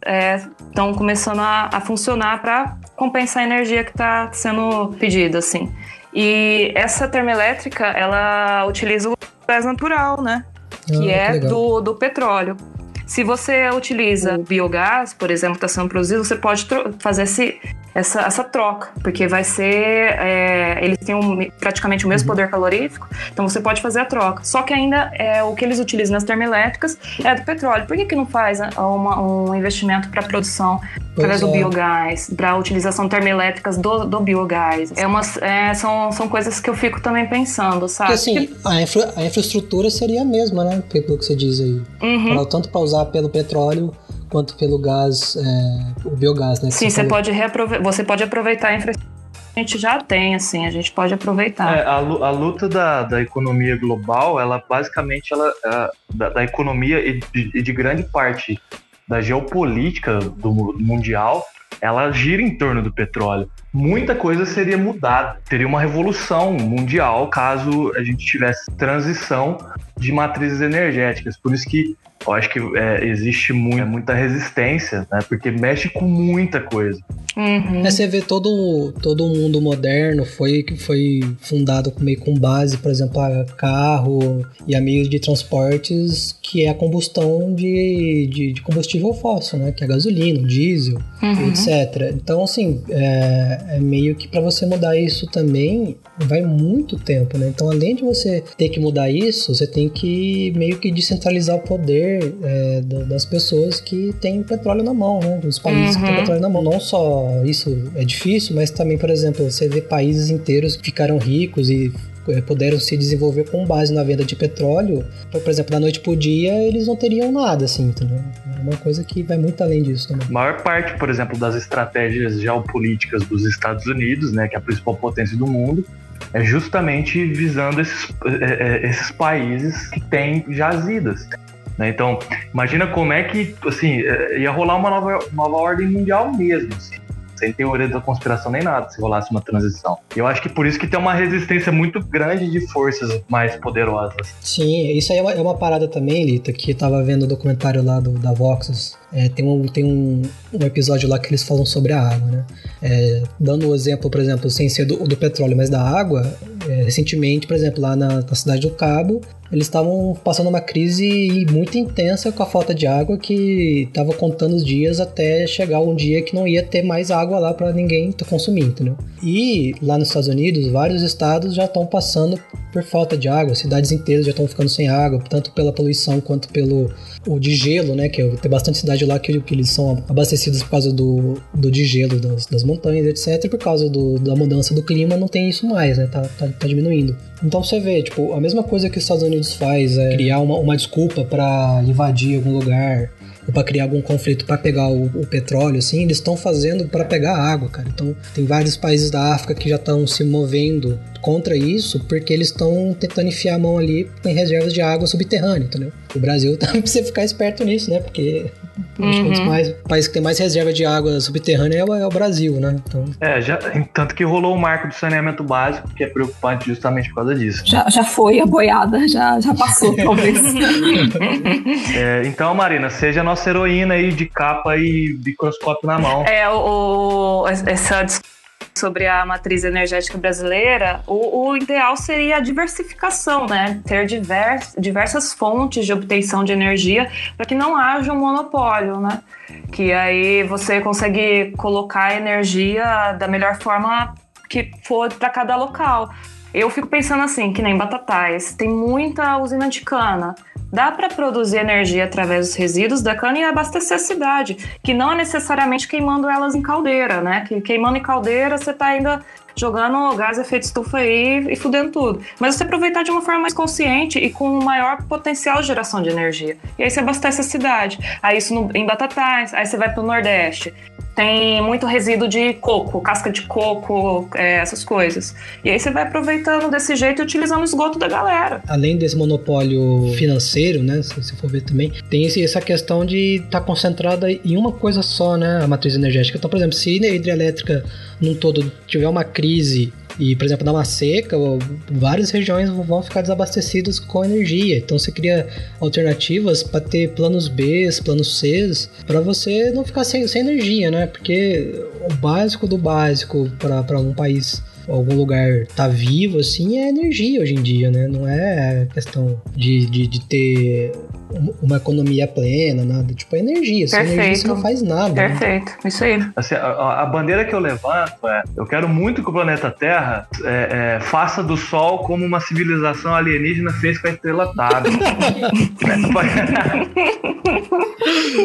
estão é, começando a, a funcionar para compensar a energia que está sendo pedida, assim. E essa termoelétrica, ela utiliza gás natural, né? Que Ah, é legal. do, do petróleo. Se você utiliza o biogás, por exemplo, que está sendo produzido, você pode fazer esse, essa, essa troca, porque vai ser. é, eles têm um- praticamente o mesmo poder calorífico, então você pode fazer a troca. Só que ainda é, o que eles utilizam nas termoelétricas é do petróleo. Por que, que não faz ah, uma- um investimento para produção através do é. biogás, para a utilização termoelétricas do, do biogás? É umas, é, são, são coisas que eu fico também pensando, sabe? Porque assim, a, infra- a infraestrutura seria a mesma, né? Pelo que você diz aí. Uhum. Pra- tanto para usar pelo petróleo quanto pelo gás, é, o biogás, né? Sim, você falou. pode, reaprove- você pode aproveitar a infraestrutura que a gente já tem, assim, a gente pode aproveitar. É, a, a luta da, da economia global, ela basicamente ela, é, da, da economia e de, e de grande parte da geopolítica do mu- mundial, ela gira em torno do petróleo. Muita coisa seria mudada. Teria uma revolução mundial caso a gente tivesse transição de matrizes energéticas. Por isso que eu acho que é, existe mu- muita resistência, né? Porque mexe com muita coisa. Uhum. É, você vê todo, todo o mundo moderno foi, foi fundado com- meio com base, por exemplo, a carro e a meios de transportes que é a combustão de, de, de combustível fóssil, né? Que é gasolina, diesel, Uhum. etc. Então, assim, é, é meio que para você mudar isso também vai muito tempo, né? Então, além de você ter que mudar isso, você tem que meio que descentralizar o poder é, da- das pessoas que têm o petróleo na mão, né? Dos países que têm Uhum. petróleo na mão. Não só isso é difícil, mas também, por exemplo, você vê países inteiros que ficaram ricos e é, puderam se desenvolver com base na venda de petróleo, por exemplo, da noite pro dia, eles não teriam nada, assim, entendeu? É uma coisa que vai muito além disso também. A maior parte, por exemplo, das estratégias geopolíticas dos Estados Unidos, né, que é a principal potência do mundo, é justamente visando esses, é, é, esses países que têm jazidas. né? Então, imagina como é que, assim, é, ia rolar uma nova, nova ordem mundial mesmo, assim, sem teoria da conspiração nem nada, se rolasse uma transição. Eu acho que por isso que tem uma resistência muito grande de forças mais poderosas. Sim, isso aí é uma, é uma parada também, Lita, que eu tava vendo o documentário lá do, da Voxus. É, tem um, tem um, um episódio lá que eles falam sobre a água, né? É, dando o exemplo, por exemplo, sem ser do, do petróleo, mas da água, é, recentemente, por exemplo, lá na, na cidade do Cabo, eles estavam passando uma crise muito intensa com a falta de água que estava contando os dias até chegar um dia que não ia ter mais água lá para ninguém consumir, entendeu? E lá nos Estados Unidos, vários estados já estão passando por falta de água, cidades inteiras já estão ficando sem água, tanto pela poluição quanto pelo o de gelo, né? Que tem bastante cidade lá que, que eles são abastecidos por causa do, do de gelo das, das montanhas, etc. Por causa do, da mudança do clima, não tem isso mais, né? Tá, tá, tá diminuindo. Então você vê, tipo, a mesma coisa que os Estados Unidos faz é criar uma, uma desculpa para invadir algum lugar ou para criar algum conflito para pegar o, o, petróleo, assim, eles estão fazendo para pegar água, cara. Então tem vários países da África que já estão se movendo contra isso porque eles estão tentando enfiar a mão ali em reservas de água subterrânea, entendeu? O Brasil também precisa ficar esperto nisso, né? Porque uhum. que um mais, o país que tem mais reserva de água subterrânea é o, é o Brasil, né? Então... É, já, tanto que rolou o marco do saneamento básico, que é preocupante justamente por causa disso. Já, já foi a boiada, já, já passou, talvez. é, então, Marina, seja a nossa heroína aí de capa e microscópio na mão. É, o, o essa discussão sobre a matriz energética brasileira, o, o, ideal seria a diversificação, né? Ter divers, diversas fontes de obtenção de energia para que não haja um monopólio, né? Que aí você consegue colocar a energia da melhor forma que for para cada local. Eu fico pensando assim, que nem Batatais, tem muita usina de cana. Dá para produzir energia através dos resíduos da cana e abastecer a cidade, que não é necessariamente queimando elas em caldeira, né? Que queimando em caldeira você tá ainda jogando gás efeito estufa aí e fudendo tudo. Mas você aproveitar de uma forma mais consciente e com maior potencial de geração de energia. E aí você abastece a cidade. Aí isso no, em Batatais, aí você vai pro Nordeste tem muito resíduo de coco, casca de coco, é, essas coisas. E aí você vai aproveitando desse jeito e utilizando o esgoto da galera. Além desse monopólio financeiro, né, se você for ver também, tem essa questão de estar tá concentrada em uma coisa só, né, a matriz energética. Então, por exemplo, se a hidrelétrica num todo tiver uma crise e, por exemplo, dar uma seca, várias regiões vão ficar desabastecidas com energia. Então você cria alternativas para ter planos B, planos C, para você não ficar sem, sem energia, né? Porque o básico do básico para um país algum lugar tá vivo, assim, é energia hoje em dia, né? Não é questão de, de, de ter uma economia plena, nada. Tipo, é energia. Sem Perfeito. energia você não faz nada. né? Perfeito, isso aí. Assim, a, a bandeira que eu levanto é: eu quero muito que o planeta Terra é, é, faça do Sol como uma civilização alienígena fez com a estrela Tábio.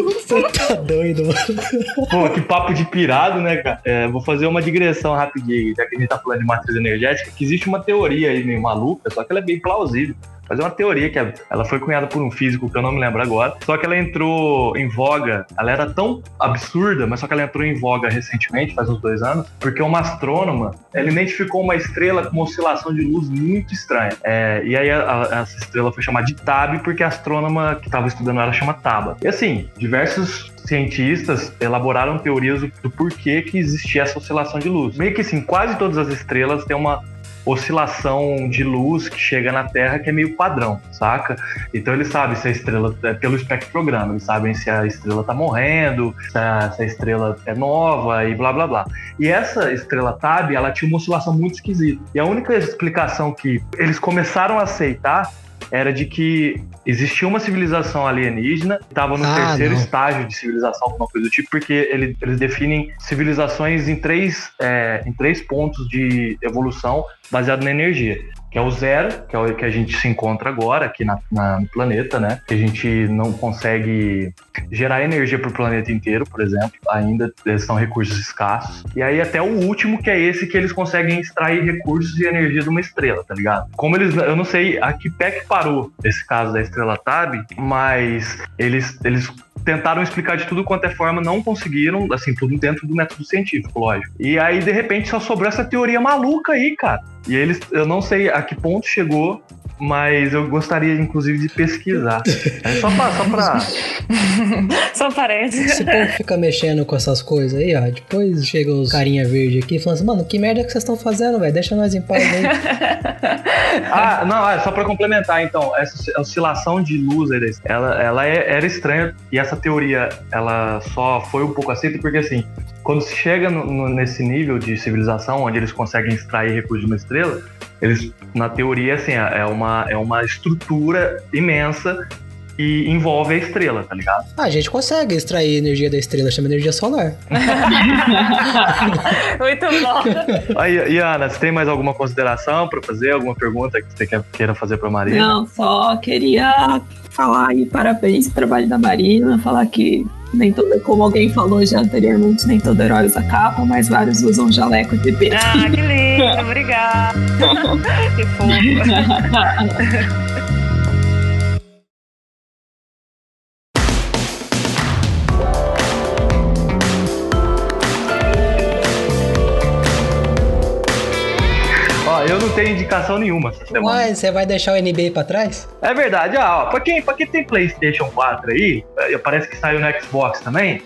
Você tá doido, mano. Pô, que papo de pirado, né, cara? É, vou fazer uma digressão rapidinho, já que a gente tá falando de matriz energética, que existe uma teoria aí meio maluca, só que ela é bem plausível. Mas é uma teoria que ela foi cunhada por um físico que eu não me lembro agora. Só que ela entrou em voga. Ela era tão absurda, mas só que ela entrou em voga recentemente, faz uns dois anos, porque uma astrônoma ela identificou uma estrela com uma oscilação de luz muito estranha. É, e aí a- a- essa estrela foi chamada de Tab porque a astrônoma que estava estudando ela chama Taba. E assim, diversos cientistas elaboraram teorias do, do porquê que existia essa oscilação de luz. Meio que assim, quase todas as estrelas têm uma oscilação de luz que chega na Terra que é meio padrão, saca? Então eles sabem se a estrela é pelo espectrograma, eles sabem se a estrela tá morrendo, se a, se a estrela é nova e blá blá blá. E essa estrela Tab, ela tinha uma oscilação muito esquisita. E a única explicação que eles começaram a aceitar era de que existia uma civilização alienígena, estava no Ah, terceiro não. estágio de civilização, alguma coisa do tipo, porque ele- eles definem civilizações em três, é, em três pontos de evolução baseado na energia. Que é o zero, que é o que a gente se encontra agora aqui na, na- no planeta, né? Que a gente não consegue gerar energia para o planeta inteiro, por exemplo. Ainda são recursos escassos. E aí até o último, que é esse que eles conseguem extrair recursos e energia de uma estrela, tá ligado? Como eles, eu não sei a que pé que parou esse caso da estrela Tab, mas eles, eles tentaram explicar de tudo quanto é forma, não conseguiram, assim, tudo dentro do método científico, lógico. E aí, de repente, só sobrou essa teoria maluca aí, cara. E eles, eu não sei a que ponto chegou, mas eu gostaria, inclusive, de pesquisar. É só pra. Só pra... Só parece. Esse povo fica mexendo com essas coisas aí, ó. Depois chega os carinha verde aqui falando assim, mano, que merda que vocês estão fazendo, velho? Deixa nós em paz aí. Ah, não, é só pra complementar, então, essa oscilação de luz, ela, ela é- era estranha e essa teoria, ela só foi um pouco aceita porque, assim, quando se chega no- no- nesse nível de civilização, onde eles conseguem extrair recursos de uma estrela, eles, na teoria, assim, é é uma, é uma estrutura imensa que envolve a estrela, tá ligado? Ah, a gente consegue extrair energia da estrela, chama energia solar. Muito bom. Aí, e Ana, você tem mais alguma consideração pra fazer? Alguma pergunta que você queira fazer pra Maria? Não, só queria falar aí parabéns pro trabalho da Marina, falar que nem todo, como alguém falou já anteriormente, nem todo herói usa capa, mas vários usam jaleco de peso. Ah, que lindo, obrigada. que fofo. Tenho indicação nenhuma essa semana. Uai, você vai deixar o NBA pra trás? É verdade, ó, pra quem, pra quem tem PlayStation 4 aí, eh, parece que saiu no Xbox também.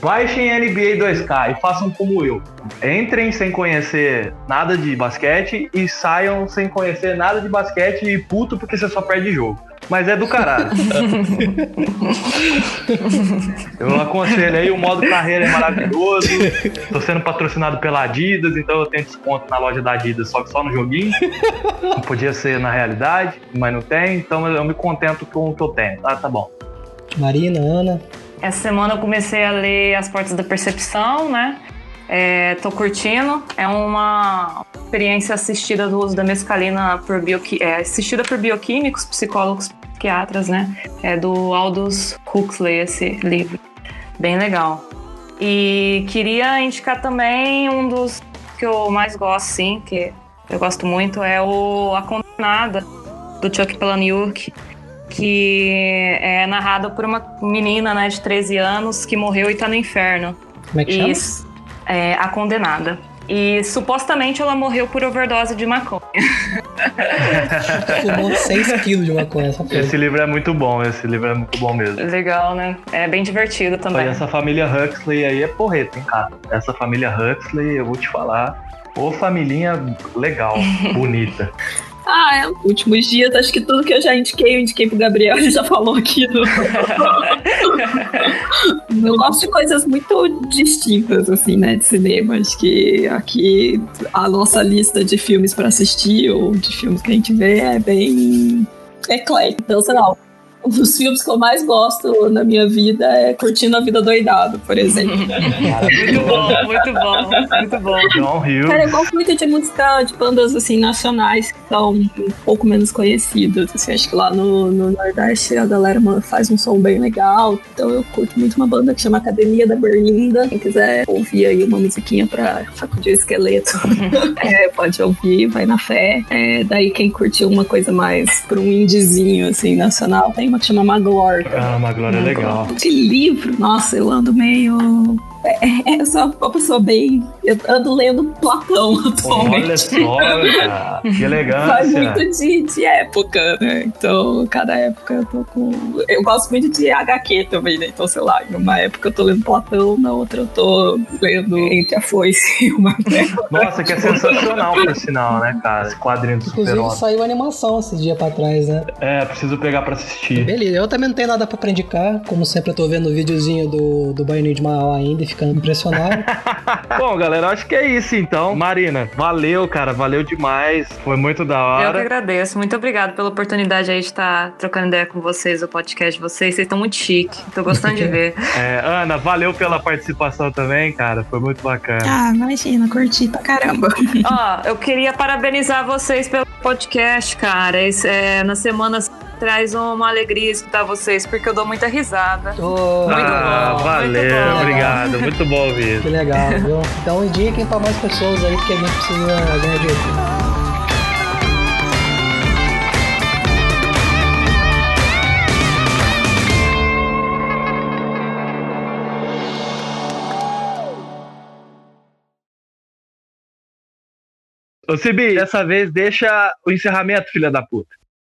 Baixem NBA 2K e façam como eu. Entrem sem conhecer nada de basquete e saiam sem conhecer nada de basquete e puto porque você só perde jogo. Mas é do caralho. eu aconselho aí, o modo carreira é maravilhoso. Tô sendo patrocinado pela Adidas, então eu tenho desconto na loja da Adidas, só que só no joguinho. Não podia ser na realidade, mas não tem, então eu me contento com o que eu tenho. Ah, tá bom. Marina, Ana. Essa semana eu comecei a ler As Portas da Percepção, né? É, tô curtindo. É uma experiência assistida do uso da mescalina por bioqui é, assistida por bioquímicos, psicólogos, psiquiatras, né? É do Aldous Huxley esse livro. Bem legal. E queria indicar também um dos que eu mais gosto, sim, que eu gosto muito, é o A Condenada, do Chuck Palahniuk que é narrada por uma menina né, de 13 anos que morreu e tá no inferno. Como é que chama? É, a condenada. E supostamente ela morreu por overdose de maconha. Fumou 6 quilos de maconha, essa coisa. Esse livro é muito bom, esse livro é muito bom mesmo. Legal, né? É bem divertido E também. essa família Huxley aí é porreta, hein, cara? Essa família Huxley, eu vou te falar, ô familhinha legal, bonita. Ah, é. Últimos dias, acho que tudo que eu já indiquei, eu indiquei pro Gabriel, ele já falou aqui. No... eu gosto de coisas muito distintas, assim, né, de cinema. Acho que aqui a nossa lista de filmes para assistir ou de filmes que a gente vê é bem eclética. Então, sei lá, um dos filmes que eu mais gosto na minha vida é Curtindo a Vida Doidado, por exemplo. muito bom, muito bom, muito bom. John Hill. Cara, eu gosto muito de música de bandas assim, nacionais que são um pouco menos conhecidas. Assim, acho que lá no, no Nordeste a galera faz um som bem legal. Então eu curto muito uma banda que chama Academia da Berlinda. Quem quiser ouvir aí uma musiquinha pra sacudir o esqueleto, é, pode ouvir, vai na fé. É, daí quem curtiu uma coisa mais pra um indizinho assim, nacional, tem uma que chama Maglor. Ah, Maglor é legal. De livro, nossa, eu ando meio é, eu sou uma pessoa bem. Eu ando lendo Platão atualmente. Olha só, cara. Que elegância. Faz muito de, de época, né? Então, cada época eu tô com. Eu gosto muito de HQ também, né? Então, sei lá, em uma época eu tô lendo Platão, na outra eu tô lendo Entre a Foice e uma Nossa, que é sensacional, por sinal, né, cara? Esse quadrinho do Inclusive super saiu animação esses dias pra trás, né? É, preciso pegar pra assistir. Beleza, eu também não tenho nada pra indicar. Como sempre, eu tô vendo o videozinho do, do Baianinho de Mauá ainda ficando impressionado. Bom, galera, acho que é isso então. Marina, valeu, cara, valeu demais. Foi muito da hora. Eu que agradeço. Muito obrigado pela oportunidade aí de estar trocando ideia com vocês, o podcast de vocês. Vocês estão muito chique. Tô gostando de ver. É, Ana, valeu pela participação também, cara. Foi muito bacana. Ah, imagina, curti pra caramba. Ó, eu queria parabenizar vocês pelo podcast, cara. Esse, é, na semana traz uma alegria escutar vocês, porque eu dou muita risada. Oh, Muito ah, bom, valeu, muito bom. obrigado. Muito bom ouvir. que legal, viu? Então indiquem pra mais pessoas aí, porque a gente precisa ganhar dinheiro. Ô, Sibi, dessa vez deixa o encerramento, filha da puta.